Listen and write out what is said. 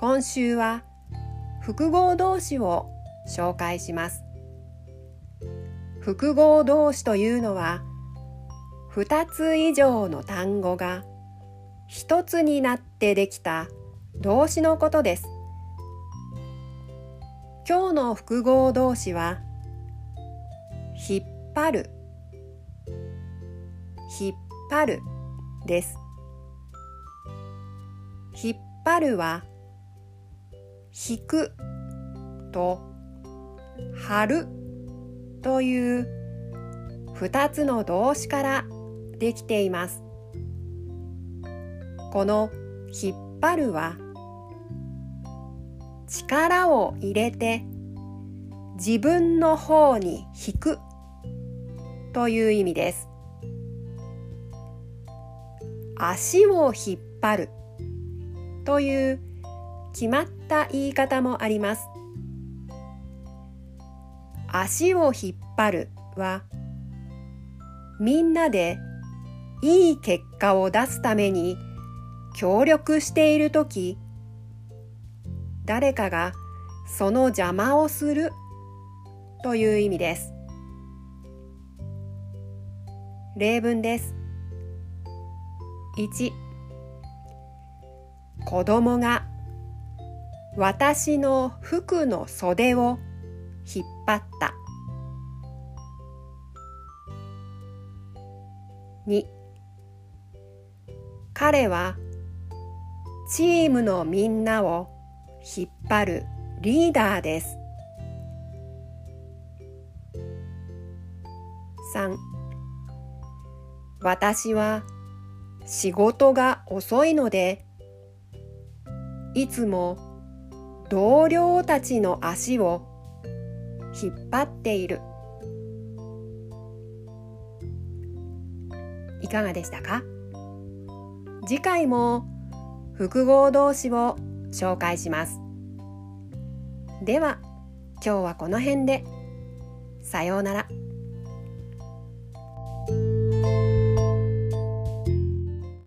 今週は複合動詞を紹介します。複合動詞というのは2つ以上の単語が1つになってできた動詞のことです。今日の複合動詞は引っ張る。引っ張るです。引っ張るは引くと張るという二つの動詞からできています。この引っ張るは力を入れて自分の方に引くという意味です。足を引っ張るという決まった言い方もあります。足を引っ張るはみんなでいい結果を出すために協力しているとき誰かがその邪魔をするという意味です。例文です。1子供が私の服の袖を引っ張った。2彼はチームのみんなを引っ張るリーダーです。3私は仕事が遅いのでいつも同僚たちの足を引っ張っている。いかがでしたか？次回も複合動詞を紹介します。では今日はこの辺で。さようなら。